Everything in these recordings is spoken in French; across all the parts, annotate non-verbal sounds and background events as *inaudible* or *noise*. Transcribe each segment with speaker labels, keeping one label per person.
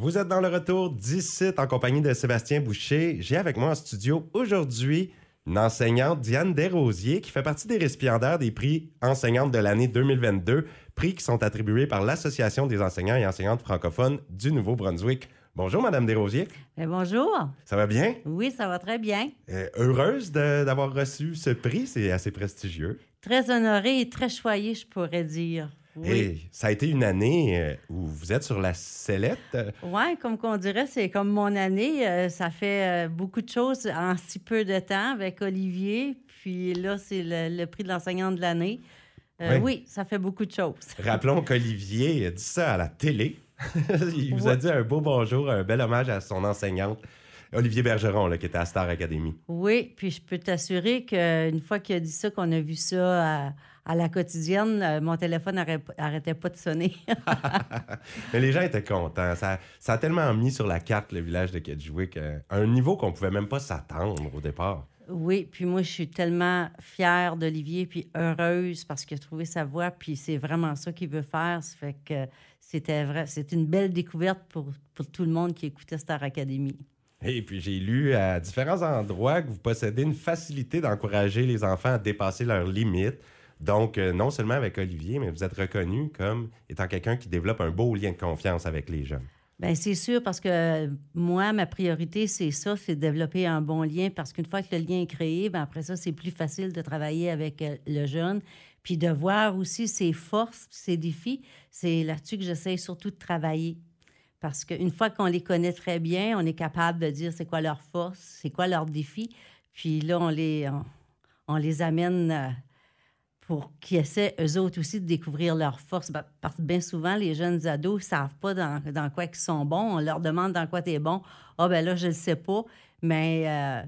Speaker 1: Vous êtes dans le retour d'ici en compagnie de Sébastien Boucher. J'ai avec moi en studio aujourd'hui une enseignante, Diane Desrosiers, qui fait partie des récipiendaires des prix enseignantes de l'année 2022, prix qui sont attribués par l'Association des enseignants et enseignantes francophones du Nouveau-Brunswick. Bonjour, Madame Desrosiers.
Speaker 2: Eh, bonjour.
Speaker 1: Ça va bien?
Speaker 2: Oui, ça va très bien.
Speaker 1: Euh, heureuse d'avoir reçu ce prix, c'est assez prestigieux.
Speaker 2: Très honorée et très choyée, je pourrais dire. Oui.
Speaker 1: Ça a été une année euh, où vous êtes sur la sellette.
Speaker 2: Oui, comme qu'on dirait, c'est comme mon année. Euh, ça fait beaucoup de choses en si peu de temps avec Olivier. Puis là, c'est le, prix de l'enseignant de l'année. Oui. oui. ça fait beaucoup de choses. *laughs*
Speaker 1: Rappelons qu'Olivier dit ça à la télé. *laughs* il vous a dit un beau bonjour, un bel hommage à son enseignante. Olivier Bergeron, là, qui était à Star Academy.
Speaker 2: Oui, puis je peux t'assurer qu'une fois qu'il a dit ça, qu'on a vu ça à, la quotidienne, euh, mon téléphone n'arrêtait pas de sonner. *laughs* *laughs*
Speaker 1: Mais les gens étaient contents. Ça, ça, a tellement mis sur la carte le village de Kedgewick à un niveau qu'on pouvait même pas s'attendre au départ.
Speaker 2: Oui, puis moi, je suis tellement fière d'Olivier, puis heureuse parce qu'il a trouvé sa voie, puis c'est vraiment ça qu'il veut faire. Ça fait que c'était vrai, c'est une belle découverte pour, pour tout le monde qui écoutait Star Academy.
Speaker 1: Et puis j'ai lu à différents endroits que vous possédez une facilité d'encourager les enfants à dépasser leurs limites. Donc, euh, non seulement avec Olivier, mais vous êtes reconnu comme étant quelqu'un qui développe un beau lien de confiance avec les jeunes.
Speaker 2: Bien, c'est sûr, parce que moi, ma priorité, c'est ça, c'est de développer un bon lien, parce qu'une fois que le lien est créé, bien, après ça, c'est plus facile de travailler avec euh, le jeune, puis de voir aussi ses forces, ses défis. C'est là-dessus que j'essaie surtout de travailler. Parce qu'une fois qu'on les connaît très bien, on est capable de dire c'est quoi leur force, c'est quoi leurs défis. Puis là, on les, on les amène euh, pour qu'ils essaient eux autres aussi de découvrir leurs forces. Ben, parce que bien souvent, les jeunes ados ne savent pas dans, quoi ils sont bons. On leur demande dans quoi tu es bon. Ah, ben là, je ne le sais pas. Mais euh,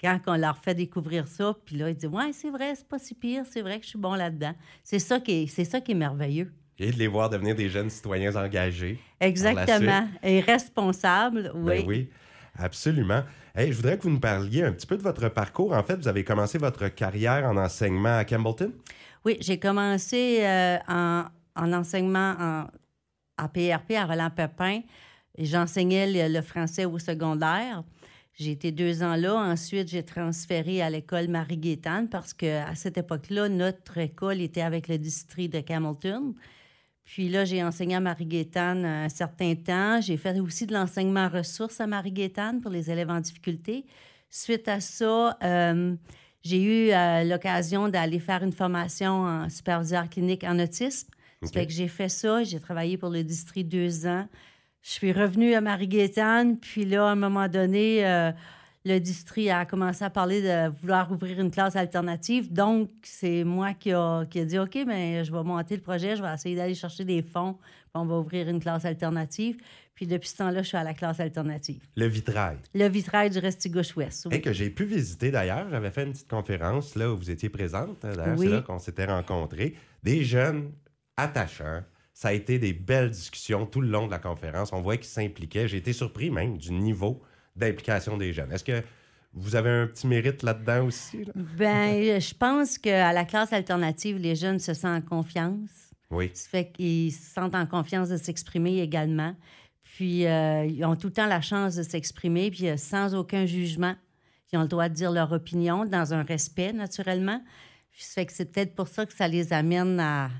Speaker 2: quand on leur fait découvrir ça, puis là, ils disent Ouais, c'est vrai, c'est pas si pire, c'est vrai que je suis bon là-dedans. C'est ça, qui ça qui est merveilleux.
Speaker 1: Et de les voir devenir des jeunes citoyens engagés.
Speaker 2: Exactement. Et responsables, oui.
Speaker 1: Ben oui, absolument. Hey, je voudrais que vous nous parliez un petit peu de votre parcours. En fait, vous avez commencé votre carrière en enseignement à Campbellton?
Speaker 2: Oui, j'ai commencé euh, en, enseignement en, à PRP à Roland-Pepin. J'enseignais le, français au secondaire. J'ai été deux ans là. Ensuite, j'ai transféré à l'école Marie-Gaétane parce qu'à cette époque-là, notre école était avec le district de Campbellton. Puis là, j'ai enseigné à Marie-Gaétane un certain temps. J'ai fait aussi de l'enseignement ressources à Marie-Gaétane pour les élèves en difficulté. Suite à ça, euh, j'ai eu euh, l'occasion d'aller faire une formation en superviseur clinique en autisme. Ça fait que j'ai fait ça. J'ai travaillé pour le district deux ans. Je suis revenue à Marie-Gaétane, puis là, à un moment donné, euh, le district a commencé à parler de vouloir ouvrir une classe alternative. Donc, c'est moi qui a, qui a dit OK, mais je vais monter le projet, je vais essayer d'aller chercher des fonds, puis on va ouvrir une classe alternative. Puis depuis ce temps-là, je suis à la classe alternative.
Speaker 1: Le vitrail.
Speaker 2: Le vitrail du Restigouche-Ouest.
Speaker 1: Oui. Et que j'ai pu visiter d'ailleurs. J'avais fait une petite conférence là où vous étiez présente. D'ailleurs, c'est là qu'on s'était rencontrés. Des jeunes attachants. Ça a été des belles discussions tout le long de la conférence. On voit qu'ils s'impliquaient. J'ai été surpris même du niveau d'implication des jeunes. Est-ce que vous avez un petit mérite là-dedans aussi?
Speaker 2: Bien, je pense qu'à la classe alternative, les jeunes se sentent en confiance.
Speaker 1: Oui.
Speaker 2: Ça fait qu'ils se sentent en confiance de s'exprimer également. Puis, euh, ils ont tout le temps la chance de s'exprimer, puis euh, sans aucun jugement. Ils ont le droit de dire leur opinion dans un respect, naturellement. Ça fait que c'est peut-être pour ça que ça les amène à,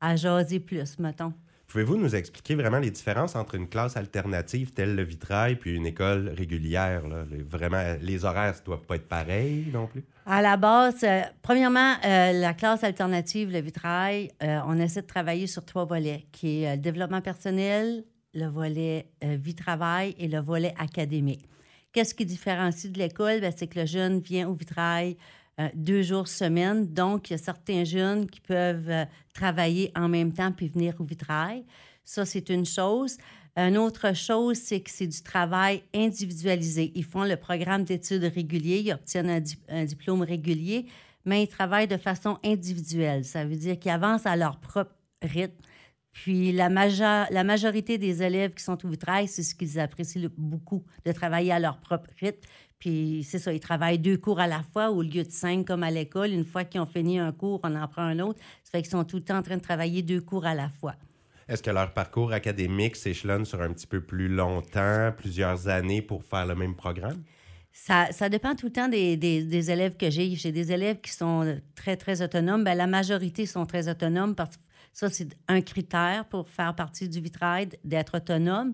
Speaker 2: à jaser plus, mettons.
Speaker 1: Pouvez-vous nous expliquer vraiment les différences entre une classe alternative telle le vitrail puis une école régulière? Là? Les, vraiment, les horaires ne doivent pas être pareils non plus?
Speaker 2: À la base, euh, premièrement, la classe alternative, le vitrail, on essaie de travailler sur trois volets, qui est le développement personnel, le volet euh, vie-travail et le volet académique. Qu'est-ce qui différencie de l'école? Ben, c'est que le jeune vient au vitrail euh, deux jours semaine. Donc, il y a certains jeunes qui peuvent euh, travailler en même temps puis venir au vitrail. Ça, c'est une chose. Une autre chose, c'est que c'est du travail individualisé. Ils font le programme d'études régulier, ils obtiennent un, diplôme régulier, mais ils travaillent de façon individuelle. Ça veut dire qu'ils avancent à leur propre rythme. Puis la, la majorité des élèves qui sont au vitrail, c'est ce qu'ils apprécient beaucoup, de travailler à leur propre rythme. Puis c'est ça, ils travaillent deux cours à la fois au lieu de cinq comme à l'école. Une fois qu'ils ont fini un cours, on en prend un autre. Ça fait qu'ils sont tout le temps en train de travailler deux cours à la fois.
Speaker 1: Est-ce que leur parcours académique s'échelonne sur un petit peu plus longtemps, plusieurs années pour faire le même programme?
Speaker 2: Ça, ça dépend tout le temps des, des, élèves que j'ai. J'ai des élèves qui sont très, très autonomes. Bien, la majorité sont très autonomes parce que ça, c'est un critère pour faire partie du vitrail, d'être autonome.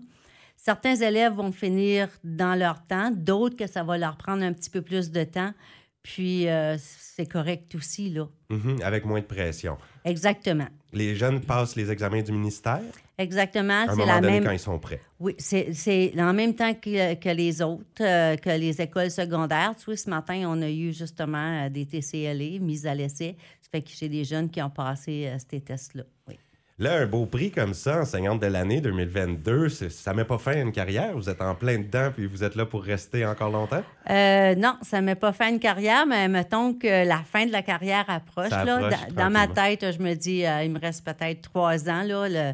Speaker 2: Certains élèves vont finir dans leur temps, d'autres que ça va leur prendre un petit peu plus de temps. Puis, euh, c'est correct aussi, là.
Speaker 1: Mhm, avec moins de pression.
Speaker 2: Exactement.
Speaker 1: Les jeunes passent les examens du ministère?
Speaker 2: Exactement.
Speaker 1: c'est la même... quand ils sont prêts.
Speaker 2: Oui, c'est en même temps que, que les autres, euh, que les écoles secondaires. Tu vois, ce matin, on a eu justement euh, des TCLE mises à l'essai. Ça fait que j'ai des jeunes qui ont passé ces tests-là. Oui.
Speaker 1: Là, un beau prix comme ça, enseignante de l'année 2022, ça met pas fin à une carrière? Vous êtes en plein dedans puis vous êtes là pour rester encore longtemps?
Speaker 2: Euh, non, ça met pas fin à une carrière, mais mettons que la fin de la carrière approche. là, dans, ma tête, je me dis, euh, il me reste peut-être trois ans, là, le,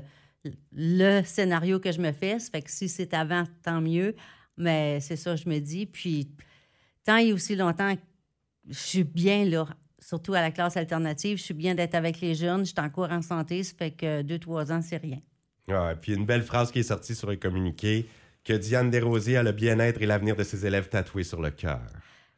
Speaker 2: le, scénario que je me fais. Ça fait que si c'est avant, tant mieux. Mais c'est ça, je me dis. Puis, tant et aussi longtemps, je suis bien là surtout à la classe alternative. Je suis bien d'être avec les jeunes. Je suis encore en santé. Ça fait que deux, trois ans, c'est rien.
Speaker 1: Ouais, puis une belle phrase qui est sortie sur le communiqué que Diane Desrosiers a le bien-être et l'avenir de ses élèves tatoués sur le cœur.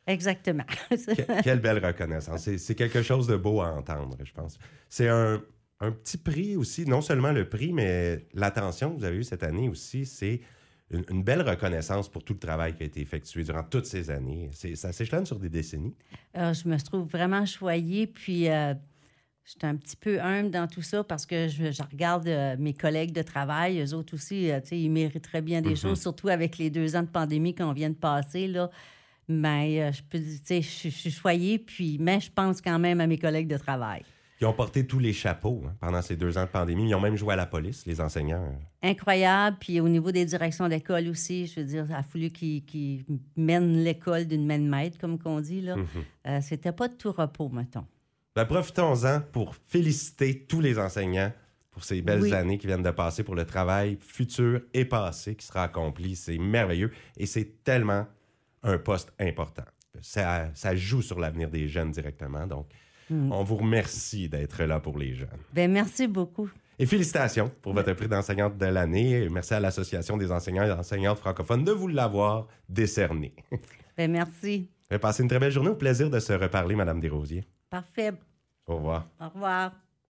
Speaker 2: Exactement. *laughs*
Speaker 1: quelle belle reconnaissance. C'est quelque chose de beau à entendre, je pense. C'est un, un, petit prix aussi, non seulement le prix, mais l'attention que vous avez eue cette année aussi, c'est une, belle reconnaissance pour tout le travail qui a été effectué durant toutes ces années. Ça s'échelonne sur des décennies.
Speaker 2: Euh, je me trouve vraiment choyée, puis euh, je suis un petit peu humble dans tout ça parce que je, regarde euh, mes collègues de travail, eux autres aussi, ils mériteraient bien des mm-hmm. choses, surtout avec les deux ans de pandémie qu'on vient de passer. Là. Mais je peux je suis choyée, puis, mais je pense quand même à mes collègues de travail.
Speaker 1: Ils ont porté tous les chapeaux hein, pendant ces deux ans de pandémie. Ils ont même joué à la police, les enseignants.
Speaker 2: Incroyable. Puis au niveau des directions d'école aussi, je veux dire, il a fallu qu'ils mènent l'école d'une main de maître, comme qu'on dit. là. Euh, c'était pas de tout repos, mettons.
Speaker 1: Ben, profitons-en pour féliciter tous les enseignants pour ces belles années qui viennent de passer, pour le travail futur et passé qui sera accompli. C'est merveilleux et c'est tellement un poste important. Ça, ça joue sur l'avenir des jeunes directement. Donc, Mm. On vous remercie d'être là pour les jeunes.
Speaker 2: Bien, merci beaucoup.
Speaker 1: Et félicitations pour votre prix d'enseignante de l'année. Merci à l'Association des enseignants et enseignantes francophones de vous l'avoir décerné. *laughs*
Speaker 2: Bien, merci.
Speaker 1: Passez une très belle journée. Au plaisir de se reparler, Madame Desrosiers.
Speaker 2: Parfait.
Speaker 1: Au revoir.
Speaker 2: Au revoir.